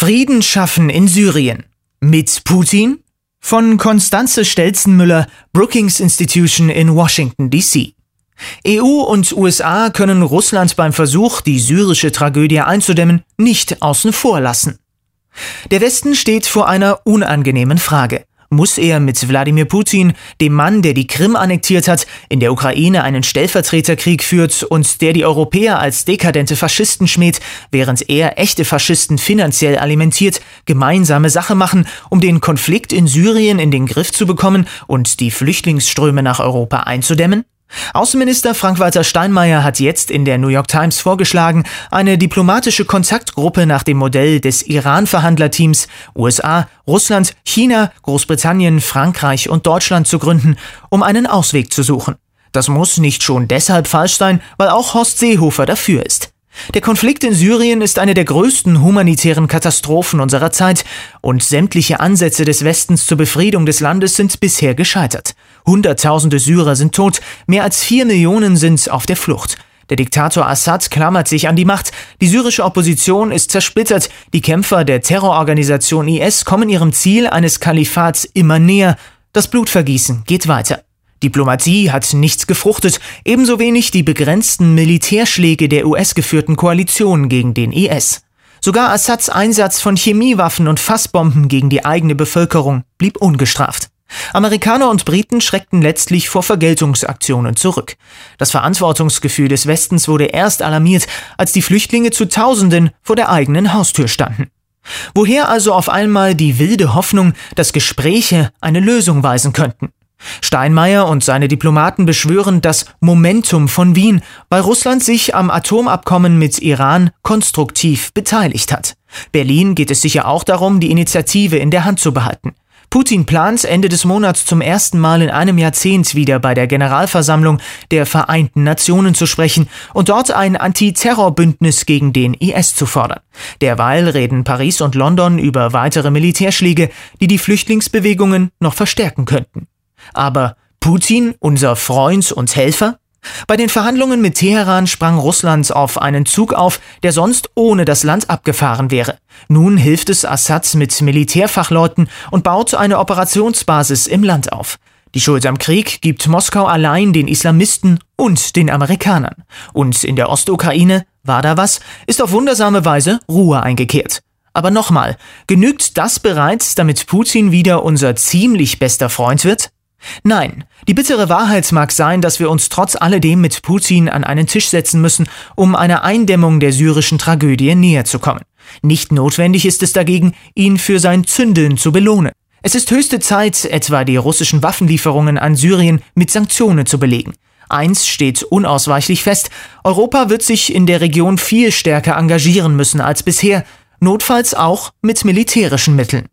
Frieden schaffen in Syrien. Mit Putin? Von Konstanze Stelzenmüller, Brookings Institution in Washington, D.C. EU und USA können Russland beim Versuch, die syrische Tragödie einzudämmen, nicht außen vor lassen. Der Westen steht vor einer unangenehmen Frage muss er mit Wladimir Putin, dem Mann, der die Krim annektiert hat, in der Ukraine einen Stellvertreterkrieg führt und der die Europäer als dekadente Faschisten schmäht, während er echte Faschisten finanziell alimentiert, gemeinsame Sache machen, um den Konflikt in Syrien in den Griff zu bekommen und die Flüchtlingsströme nach Europa einzudämmen? Außenminister Frank-Walter Steinmeier hat jetzt in der New York Times vorgeschlagen, eine diplomatische Kontaktgruppe nach dem Modell des Iran-Verhandlerteams USA, Russland, China, Großbritannien, Frankreich und Deutschland zu gründen, um einen Ausweg zu suchen. Das muss nicht schon deshalb falsch sein, weil auch Horst Seehofer dafür ist. Der Konflikt in Syrien ist eine der größten humanitären Katastrophen unserer Zeit und sämtliche Ansätze des Westens zur Befriedung des Landes sind bisher gescheitert. Hunderttausende Syrer sind tot, mehr als vier Millionen sind auf der Flucht. Der Diktator Assad klammert sich an die Macht, die syrische Opposition ist zersplittert, die Kämpfer der Terrororganisation IS kommen ihrem Ziel eines Kalifats immer näher, das Blutvergießen geht weiter. Diplomatie hat nichts gefruchtet, ebenso wenig die begrenzten Militärschläge der US-geführten Koalition gegen den IS. Sogar Assads Einsatz von Chemiewaffen und Fassbomben gegen die eigene Bevölkerung blieb ungestraft. Amerikaner und Briten schreckten letztlich vor Vergeltungsaktionen zurück. Das Verantwortungsgefühl des Westens wurde erst alarmiert, als die Flüchtlinge zu Tausenden vor der eigenen Haustür standen. Woher also auf einmal die wilde Hoffnung, dass Gespräche eine Lösung weisen könnten? Steinmeier und seine Diplomaten beschwören das Momentum von Wien, weil Russland sich am Atomabkommen mit Iran konstruktiv beteiligt hat. Berlin geht es sicher auch darum, die Initiative in der Hand zu behalten. Putin plant Ende des Monats zum ersten Mal in einem Jahrzehnt wieder bei der Generalversammlung der Vereinten Nationen zu sprechen und dort ein Antiterrorbündnis gegen den IS zu fordern. Derweil reden Paris und London über weitere Militärschläge, die die Flüchtlingsbewegungen noch verstärken könnten. Aber Putin, unser Freund und Helfer? Bei den Verhandlungen mit Teheran sprang Russland auf einen Zug auf, der sonst ohne das Land abgefahren wäre. Nun hilft es Assad mit Militärfachleuten und baut eine Operationsbasis im Land auf. Die Schuld am Krieg gibt Moskau allein den Islamisten und den Amerikanern. Und in der Ostukraine, war da was, ist auf wundersame Weise Ruhe eingekehrt. Aber nochmal, genügt das bereits, damit Putin wieder unser ziemlich bester Freund wird? Nein, die bittere Wahrheit mag sein, dass wir uns trotz alledem mit Putin an einen Tisch setzen müssen, um einer Eindämmung der syrischen Tragödie näher zu kommen. Nicht notwendig ist es dagegen, ihn für sein Zündeln zu belohnen. Es ist höchste Zeit, etwa die russischen Waffenlieferungen an Syrien mit Sanktionen zu belegen. Eins steht unausweichlich fest, Europa wird sich in der Region viel stärker engagieren müssen als bisher, notfalls auch mit militärischen Mitteln.